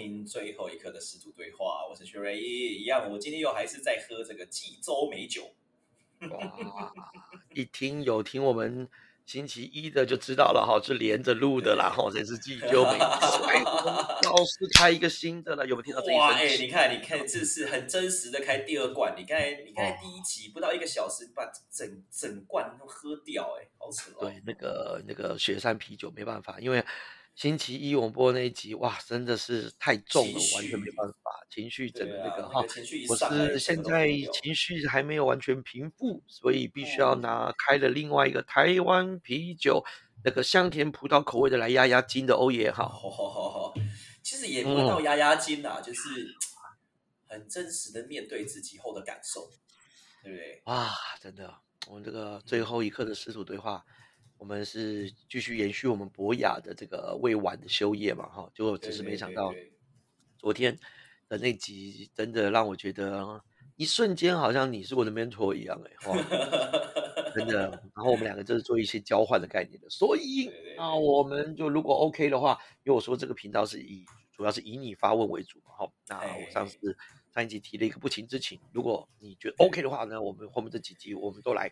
听最后一刻的师徒对话，我是薛瑞一，一样，我今天又还是在喝这个济州美酒。哇，一听有听我们星期一的就知道了哈，是连着录的啦哈，这是济州美酒。老师开一个新的了，有没有听到这一哇，哎，你看，你看，这是很真实的开第二罐。你看，你看第一集不到一个小时，把整整罐都喝掉，哎，好扯哦。对，那个那个雪山啤酒没办法，因为。星期一我们播那一集，哇，真的是太重了，完全没办法，情绪整个那个哈，我是现在情绪还没有完全平复，所以必须要拿开了另外一个台湾啤酒，那个香甜葡萄口味的来压压惊的欧耶哈。好好好好，其实也不到压压惊啊，就是很真实的面对自己后的感受，对不对？哇，真的，我们这个最后一刻的师徒对话。我们是继续延续我们博雅的这个未完的修业嘛，哈，就只是没想到昨天的那集真的让我觉得一瞬间好像你是我的 mentor 一样，哎，哇，真的。然后我们两个就是做一些交换的概念的，所以啊，我们就如果 OK 的话，因为我说这个频道是以主要是以你发问为主嘛，哈，那我上次上一集提了一个不情之请，如果你觉得 OK 的话呢，我们后面这几集我们都来。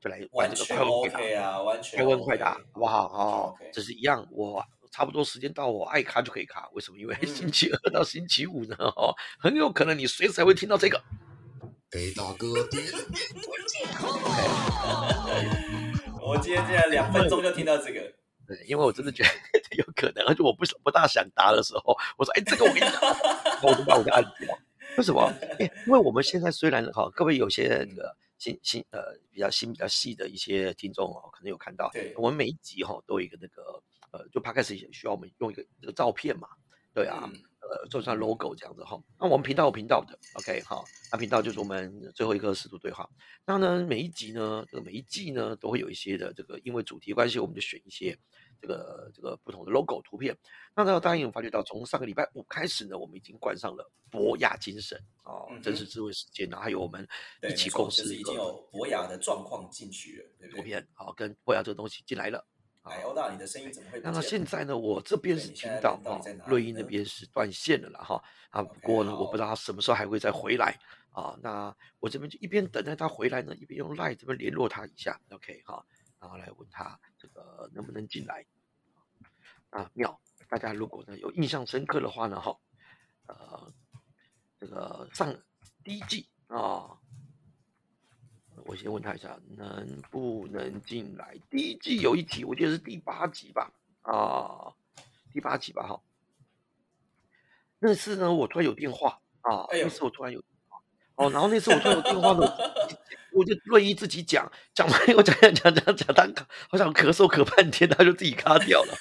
就来玩这个快问快答，快问快答，好不好？哦，这是一样，我差不多时间到，我爱卡就可以卡。为什么？因为星期二到星期五呢，哦，很有可能你随时还会听到这个。给大哥 点 我今天竟然两分钟就听到这个。对，因为我真的觉得 有可能，而且我不不大想答的时候，我说：“哎，这个我跟你讲，我就把我的按掉。为什么？因为我们现在虽然哈，各位有些那个。新新呃比较新比较细的一些听众哦，可能有看到，我们每一集哈都有一个那个呃，就 p 开始也需要我们用一个这个照片嘛，对啊，呃，做上 logo 这样子哈。那我们频道有频道的，OK 哈，那频道就是我们最后一个十度对话。那呢每一集呢，这个每一季呢都会有一些的这个，因为主题关系，我们就选一些。这个这个不同的 logo 图片，那呢，大家有发觉到，从上个礼拜五开始呢，我们已经冠上了博雅精神哦，真实智慧时间，然后还有我们一起共识，已经有博雅的状况进去了，图片好跟博雅这个东西进来了。哎，欧大，你的声音怎么会？那么现在呢，我这边是听到啊，瑞英那边是断线了了哈啊，不过呢，我不知道他什么时候还会再回来啊。那我这边就一边等待他回来呢，一边用 Line 这边联络他一下，OK 哈。然后来问他这个能不能进来啊？妙！大家如果呢有印象深刻的话呢，哈，呃，这个上第一季啊，我先问他一下能不能进来。第一季有一集，我记得是第八集吧？啊，第八集吧？哈，那次呢，我突然有电话啊，那次我突然有。哦，然后那次我突然有电话的，我就瑞一自己讲讲完，我讲讲讲讲讲，他好像咳嗽咳半天，他就自己卡掉了。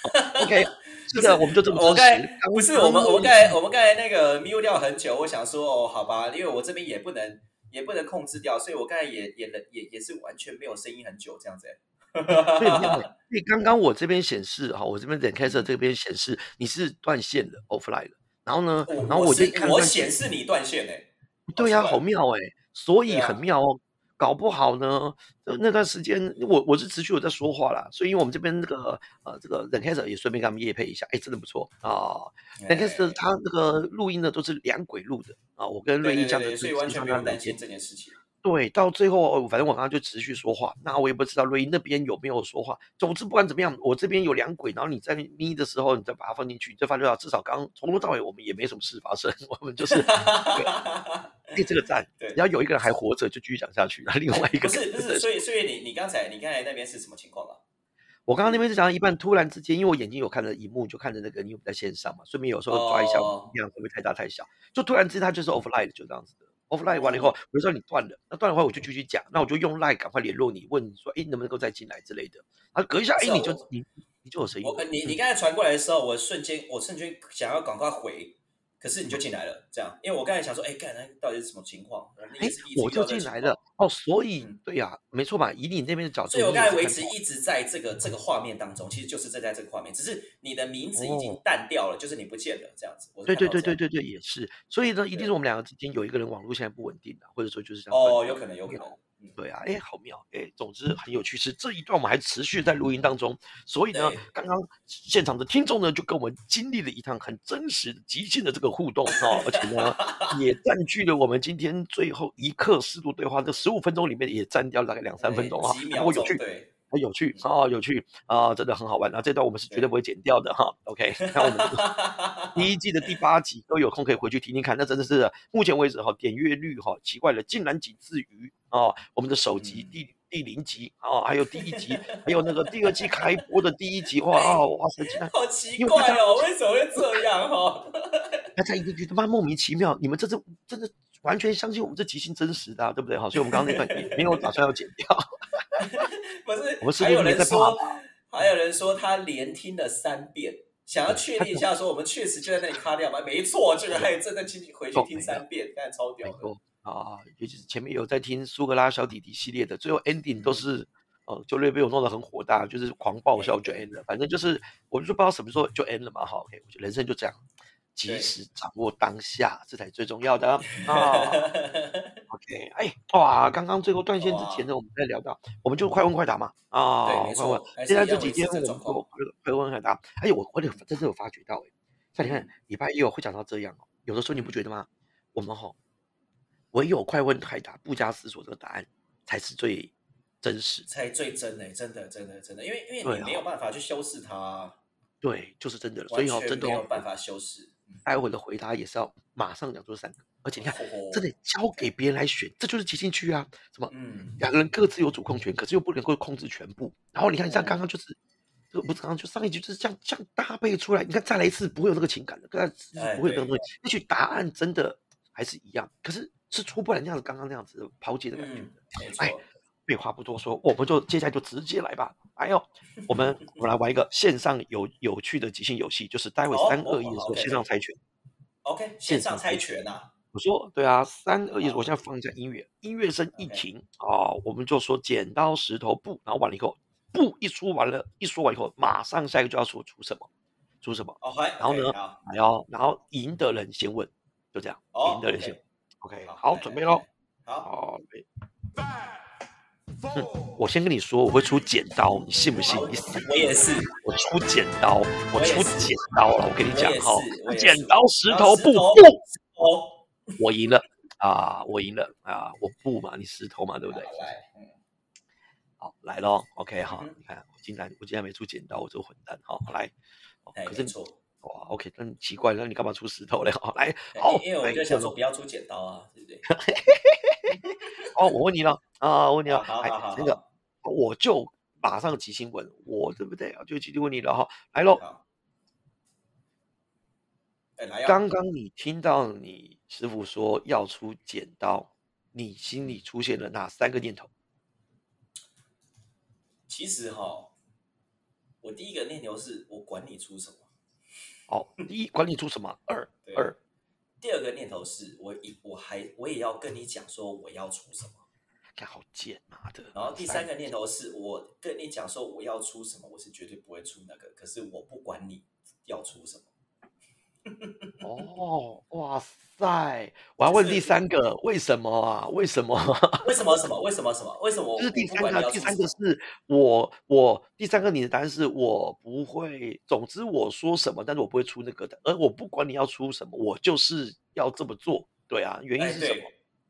OK，是的，我们就这么我刚才不是我们，我们刚才我们刚才那个 mute 掉很久，我想说哦，好吧，因为我这边也不能也不能控制掉，所以我刚才也也也也是完全没有声音很久这样子。所以，所以刚刚我这边显示哈，我这边点开设这边显示你是断线的 offline 的，然后呢，然后我就看我显示你断线哎。对呀，好妙哎，所以很妙哦。搞不好呢，那段时间我我是持续有在说话啦，所以我们这边这个呃这个 Lancaster 也顺便跟他们夜配一下，哎，真的不错啊。Lancaster 他那个录音呢都是两轨录的啊，我跟瑞英这样子，所以完全不用担心这件事情。对，到最后，反正我刚刚就持续说话，那我也不知道瑞英那边有没有说话。总之不管怎么样，我这边有两轨，然后你在眯的时候，你再把它放进去，你就发觉到至少刚从头到尾我们也没什么事发生，我们就是 给这个站。对，然后有一个人还活着，就继续讲下去。然后另外一个不是不是，所以所以你你刚才你刚才那边是什么情况啊？我刚刚那边是讲到一半，突然之间，因为我眼睛有看着荧幕，就看着那个你有在线上嘛，顺便有时候抓一下量会不会太大太小，就突然之间它就是 offline 就这样子的。Offline 完了以后，比如说你断了，那断的话我就继续讲，那我就用 line 赶快联络你，问你说，哎，能不能够再进来之类的。啊，隔一下，哎，你就你你就有声音。我你你刚才传过来的时候，我瞬间我瞬间想要赶快回，可是你就进来了，这样，因为我刚才想说，哎，刚才到底是什么情况？哎，我就进来了，哦，所以对呀，没错吧，以你那边的角度，所以我刚才维持一直在这个这个画面当中，其实就是正在这个画面，只是你的名字已经淡掉了，就是你不见了这样子。对对对对对对，也是。所以呢，一定是我们两个之间有一个人网络现在不稳定的，或者说就是这样。哦，有可能，有可能。对啊，哎，好妙，哎，总之很有趣。是这一段我们还持续在录音当中，所以呢，刚刚现场的听众呢，就跟我们经历了一趟很真实的、即兴的这个互动啊，而且呢，也占据了我们今天最后一刻适度对话这十五分钟里面，也占掉了大概两三分钟啊，多有趣。对。很有趣啊，有趣啊，真的很好玩那！这段我们是绝对不会剪掉的哈。OK，那我们第一季的第八集都有空可以回去听听看，那真的是目前为止哈点阅率哈奇怪了，竟然仅次于啊我们的首集第第零集啊，还有第一集，还有那个第二季开播的第一集哇啊哇塞，好奇怪哦，为什么会这样哈？大家一定觉得妈莫名其妙，你们这是真的完全相信我们这即兴真实的，对不对？哈，所以我们刚刚那段也 没有打算要剪掉。不是，我们还有人说，还有人说他连听了三遍，想要确定一下，说我们确实就在那里卡掉吗？没错，这个还真的进去回去听三遍，但超屌的啊！尤其是前面有在听苏格拉小弟弟系列的，最后 ending 都是，呃，就略被我弄得很火大，就是狂爆笑就 end 了，反正就是，我就不知道什么时候就 end 了嘛。好，OK，我觉得人生就这样。及时掌握当下，这才最重要的 啊。OK，哎，哇，刚刚最后断线之前呢，我们在聊到，我们就快问快答嘛啊，快问。现在这几天我们就快问快答。哎呦，我我真的有发觉到哎，像你看礼拜一我会讲到这样哦，有的时候你不觉得吗？我们吼，唯有快问快答，不加思索，这个答案才是最真实，才最真哎，真的真的真的，因为因为你没有办法去修饰它，对，就是真的，所以哦，真的没有办法修饰。待会的回答也是要马上讲出三个，而且你看，这得交给别人来选，这就是即兴剧啊。什么？嗯，两个人各自有主控权，可是又不能够控制全部。然后你看，像刚刚就是，这不是刚刚就上一句就是这样这样搭配出来。你看再来一次，不会有这个情感的，刚才不会有这个东西。也许答案真的还是一样，可是是出不来那样子，刚刚那样子抛接的感觉。哎，废话不多说，我们就接下来就直接来吧。哎呦，我们我们来玩一个线上有有趣的即兴游戏，就是待会三二一的时候线上猜拳。OK，线上猜拳呐。我说对啊，三二一，我现在放一下音乐，音乐声一停啊，我们就说剪刀石头布，然后完了以后，布一出完了，一说完以后，马上下一个就要说出什么，出什么。OK，然后呢，还要然后赢的人先问，就这样，赢的人先。OK，好，准备喽。好，我先跟你说，我会出剪刀，你信不信？你死！我也是，我出剪刀，我出剪刀了。我跟你讲哈，剪刀石头布布，我赢了啊！我赢了啊！我布嘛，你石头嘛，对不对？好来喽，OK 哈，你看我竟然我竟然没出剪刀，我这个混蛋！好来，可是哇，OK，那奇怪，那你干嘛出石头嘞？好来，好，因为我就想说不要出剪刀啊，对不对？哦，我问你了啊，我问你了，好好好，那个我就马上即兴问，我对不对啊？就即兴问你了哈，来喽。刚刚你听到你师傅说要出剪刀，你心里出现了哪三个念头？其实哈，我第一个念头是我管你出什么。好，第一管你出什么？二 二。第二个念头是我一我还我也要跟你讲说我要出什么，看好贱妈的。然后第三个念头是我跟你讲说我要出什么，我是绝对不会出那个，可是我不管你要出什么。哦，哇塞！我要问第三个，为什么啊？为什么？为什么？什么？为什么？什么？为什么？就是第三个，第三个是我，我第三个你的答案是我不会。总之我说什么，但是我不会出那个的。而我不管你要出什么，我就是要这么做。对啊，原因是什么？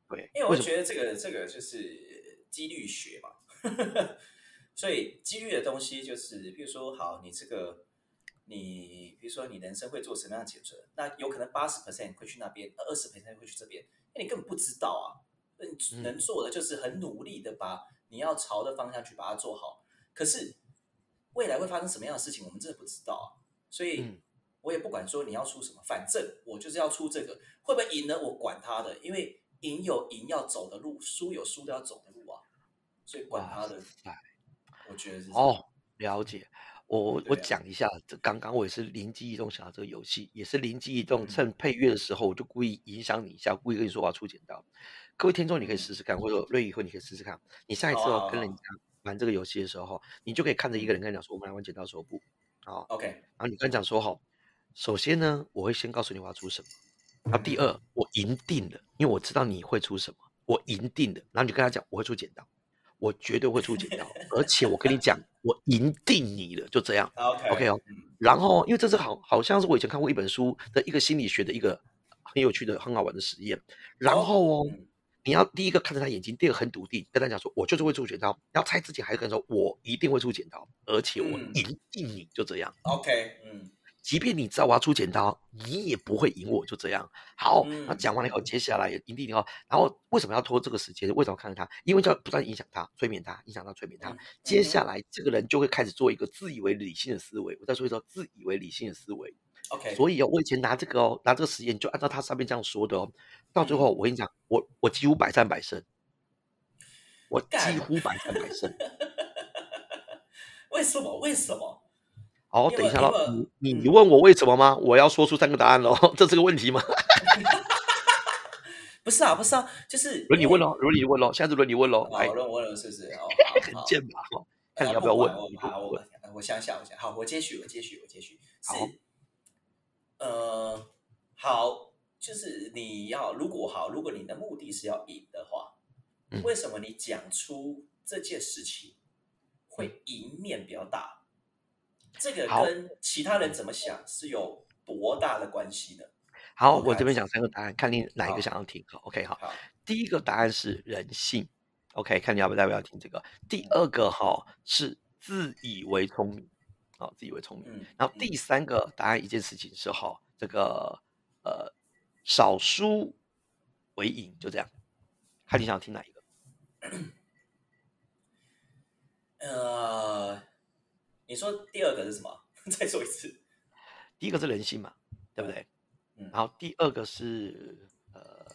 对，因为我觉得这个这个就是几率学嘛，所以几率的东西就是，比如说，好，你这个。你比如说，你人生会做什么样的选择？那有可能八十 percent 会去那边，二十 percent 会去这边，因为你根本不知道啊。你能做的就是很努力的把你要朝的方向去把它做好。可是未来会发生什么样的事情，我们真的不知道啊。所以我也不管说你要出什么，反正我就是要出这个。会不会赢呢？我管他的，因为赢有赢要走的路，输有输要走的路啊。所以管他的，我觉得是哦，了解。我我讲一下，这刚刚我也是灵机一动想到这个游戏，也是灵机一动，趁配乐的时候，我就故意影响你一下，故意跟你说我要出剪刀。各位听众，你可以试试看，或者瑞以后你可以试试看。你下一次哦跟人家玩这个游戏的时候，你就可以看着一个人跟你讲说，我们来玩剪刀手布。好，OK。然后你跟他讲说，哈，首先呢，我会先告诉你我要出什么。然后第二，我赢定了，因为我知道你会出什么，我赢定了。然后你就跟他讲，我会出剪刀。我绝对会出剪刀，而且我跟你讲，我赢定你了，就这样。OK 哦。然后，因为这是好，好像是我以前看过一本书的一个心理学的一个很有趣的、很好玩的实验。然后哦，你要第一个看着他眼睛，第二个很笃定跟他讲说，我就是会出剪刀。要猜自己还是跟他说，我一定会出剪刀，而且我赢定你，就这样。OK，嗯。即便你知道我要出剪刀，你也不会赢我，就这样。好，那讲完了以后，接下来赢定以后。然后为什么要拖这个时间？为什么看着他？因为要不断影响他，催眠他，影响他，催眠他。接下来这个人就会开始做一个自以为理性的思维。我再说一说，自以为理性的思维。OK。所以哦，我以前拿这个哦，拿这个实验，就按照他上面这样说的哦。到最后，我跟你讲，我我几乎百战百胜，我几乎百战百胜。为什么？为什么？好，等一下喽。你你问我为什么吗？我要说出三个答案喽。这是个问题吗？不是啊，不是啊，就是轮你问喽，轮你问喽，现在是轮你问喽。好，轮我问了，是不是？哦 很贱吧？看你要不要问。好，我我想想，我想好，我接续，我接续，我接续。好，呃，好，就是你要如果好，如果你的目的是要赢的话，为什么你讲出这件事情会赢面比较大？这个跟其他人怎么想是有多大的关系的？好，我这边讲三个答案，看你哪一个想要听。好，OK，好。第一个答案是人性，OK，看你要不要不要听这个。第二个哈是自以为聪明，好，自以为聪明。然后第三个答案一件事情是哈，这个呃少输为赢，就这样。看你想要听哪一个？呃。你说第二个是什么？再说一次。第一个是人性嘛，对不对？嗯。然后第二个是呃，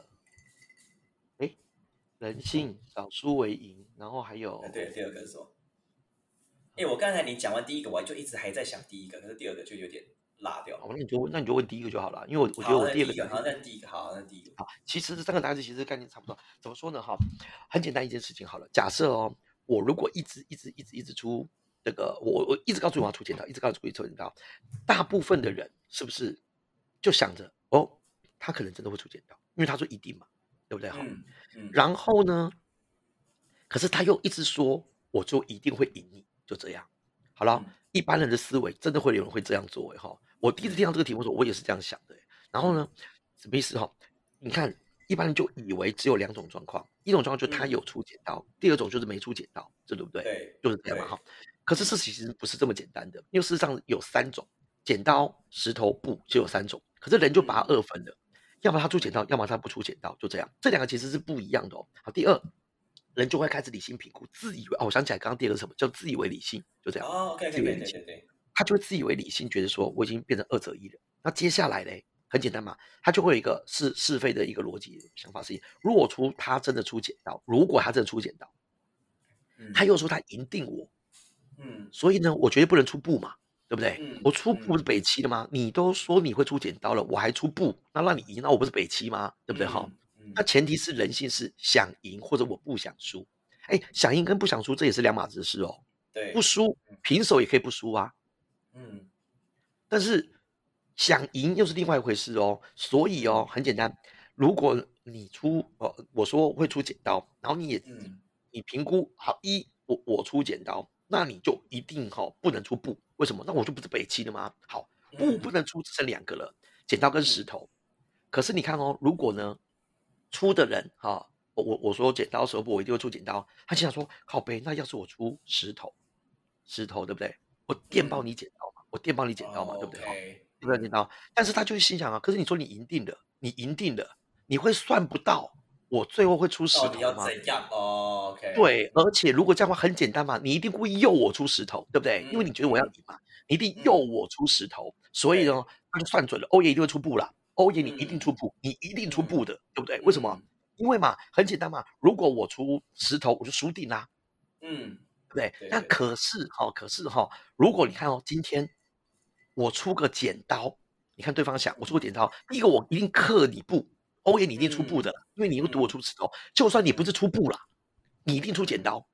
哎，人性少输为赢，然后还有对，第二个是什么？哎，我刚才你讲完第一个，我就一直还在想第一个，可是第二个就有点落掉了。那你就问，那你就问第一个就好了，因为我我觉得我第二个好，那第一个好，那第一个好。其实这三个答案其实概念差不多。怎么说呢？哈，很简单一件事情好了。假设哦，我如果一直一直一直一直出。这个我我一直告诉你我要出剪刀，一直告诉你出剪刀。大部分的人是不是就想着哦，他可能真的会出剪刀，因为他说一定嘛，对不对？好，然后呢，可是他又一直说，我就一定会赢你，就这样。好了，一般人的思维真的会有人会这样做哎哈。我第一次听到这个题目时候，我也是这样想的。然后呢，什么意思哈？你看，一般人就以为只有两种状况，一种状况就是他有出剪刀，第二种就是没出剪刀，这对不对？对，就是这样嘛哈。可是事实其实不是这么简单的，因为事实上有三种：剪刀、石头、布，就有三种。可是人就把它二分了，要么他出剪刀，要么他不出剪刀，就这样。这两个其实是不一样的哦。好，第二，人就会开始理性评估，自以为哦，我想起来刚刚第二个是什么叫自以为理性，就这样。哦，OK，自以为理性，对，他就会自以为理性，觉得说我已经变成二择一了。那接下来嘞，很简单嘛，他就会有一个是是非的一个逻辑想法是：如果出他真的出剪刀，如果他真的出剪刀，他又说他赢定我。嗯，所以呢，我绝对不能出布嘛，对不对？我出布是北七的吗？你都说你会出剪刀了，我还出布，那让你赢，那我不是北七吗？对不对？哈，那前提是人性是想赢或者我不想输。哎，想赢跟不想输这也是两码子事哦。对，不输平手也可以不输啊。嗯，但是想赢又是另外一回事哦。所以哦，很简单，如果你出呃，我说会出剪刀，然后你也你评估好一，我我出剪刀。那你就一定哈不能出布，为什么？那我就不是北七的吗？好，布不能出，只剩两个了，剪刀跟石头。可是你看哦，如果呢出的人哈，我我我说剪刀石头布，我一定会出剪刀。他心想说，靠背，那要是我出石头，石头对不对？我电爆你剪刀嘛，我电爆你剪刀嘛，对不对？对不对？剪刀。但是他就会心想啊，可是你说你赢定了，你赢定了，你会算不到。我最后会出石头吗？怎样？OK。对，而且如果这样的话很简单嘛，你一定故意诱我出石头，对不对？因为你觉得我要赢嘛，你一定诱我出石头，所以呢，他就算准了，欧爷一定会出布了。欧爷你一定出布，你一定出布的，对不对？为什么？因为嘛，很简单嘛，如果我出石头，我就输定啦。嗯，不对？那可是哈，可是哈，如果你看哦，今天我出个剪刀，你看对方想我出个剪刀，第一个我一定克你布，欧耶，你一定出布的，因为你又赌我出石头，就算你不是出布了，你一定出剪刀，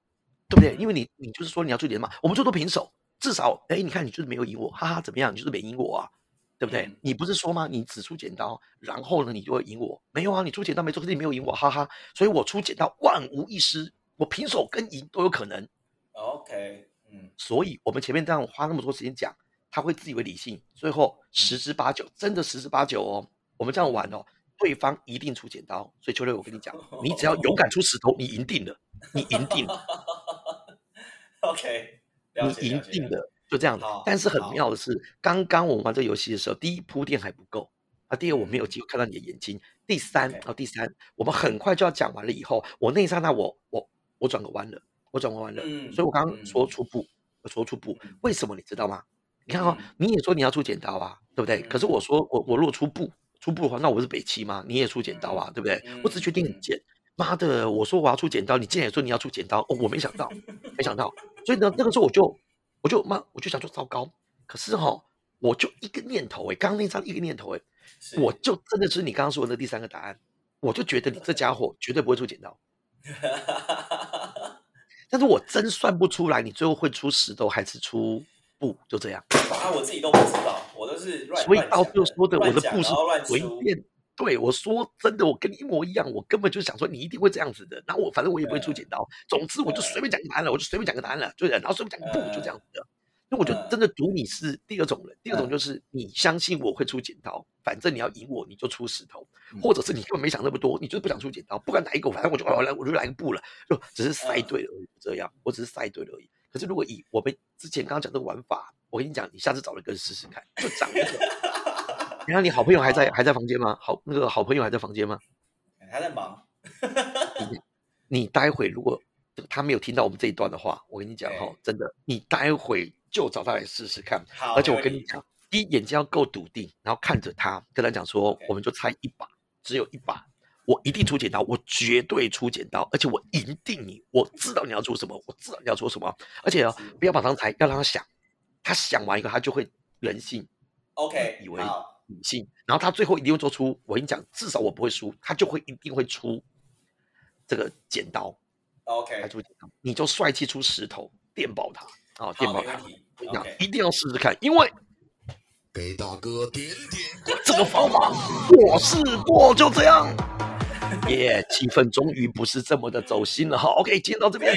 对不对？因为你你就是说你要出剪嘛，我们最多平手，至少哎，你看你就是没有赢我，哈哈，怎么样？你就是没赢我啊。对不对？你不是说吗？你只出剪刀，然后呢，你就会赢我？没有啊，你出剪刀没错，可是你没有赢我，哈哈。所以我出剪刀万无一失，我平手跟赢都有可能。OK，嗯。所以我们前面这样花那么多时间讲，他会自以为理性，最后十之八九真的十之八九哦。我们这样玩哦，对方一定出剪刀。所以秋六，我跟你讲，你只要勇敢出石头，你赢定了，你赢定了。OK，你赢定了。就这样的，但是很妙的是，刚刚我们玩这个游戏的时候，第一铺垫还不够啊，第二我没有机会看到你的眼睛，第三啊，第三我们很快就要讲完了以后，我那一刹那我我我转个弯了，我转个弯了，嗯所以我刚刚说出布，我说出步，为什么你知道吗？你看哦，你也说你要出剪刀啊，对不对？可是我说我我如果出布出布的话，那我是北七吗？你也出剪刀啊，对不对？我只决定很贱，妈的，我说我要出剪刀，你竟然也说你要出剪刀，哦，我没想到，没想到，所以呢，那个时候我就。我就妈，我就想说糟糕，可是哈，我就一个念头哎，刚刚那张一个念头哎，我就真的是你刚刚说的那第三个答案，我就觉得你这家伙绝对不会出剪刀，但是我真算不出来你最后会出石头还是出布，就这样。啊，我自己都不知道，我都是乱所以到最后说的我的布是随便。对我说真的，我跟你一模一样，我根本就想说你一定会这样子的。然后我反正我也不会出剪刀，总之我就随便讲个答案了，我就随便讲个答案了，就然后随便讲个不就这样子的。那我就真的赌你是第二种人，第二种就是你相信我会出剪刀，反正你要赢我你就出石头，或者是你根本没想那么多，你就是不想出剪刀，不管哪一个，反正我就来我就来个布了，就只是赛对了而已，这样我只是赛对了而已。可是如果以我们之前刚刚讲这个玩法，我跟你讲，你下次找一个人试试看，就长一个。你看，你好朋友还在还在房间吗？好，那个好朋友还在房间吗？还在忙。你你待会如果他没有听到我们这一段的话，我跟你讲哈，真的，你待会就找他来试试看。而且我跟你讲，第一眼睛要够笃定，然后看着他，跟他讲说，我们就猜一把，只有一把，我一定出剪刀，我绝对出剪刀，而且我赢定你，我知道你要做什么，我知道你要做什么，而且哦，不要马上猜，要让他想，他想完一个，他就会人性。OK，以为。理性，然后他最后一定会做出，我跟你讲，至少我不会输，他就会一定会出这个剪刀，OK，他出剪刀，你就帅气出石头电爆他，啊，电爆他，一定要试试看，因为给大哥点点这个方法，我试过，就这样，耶，气氛终于不是这么的走心了哈，OK，今天到这边。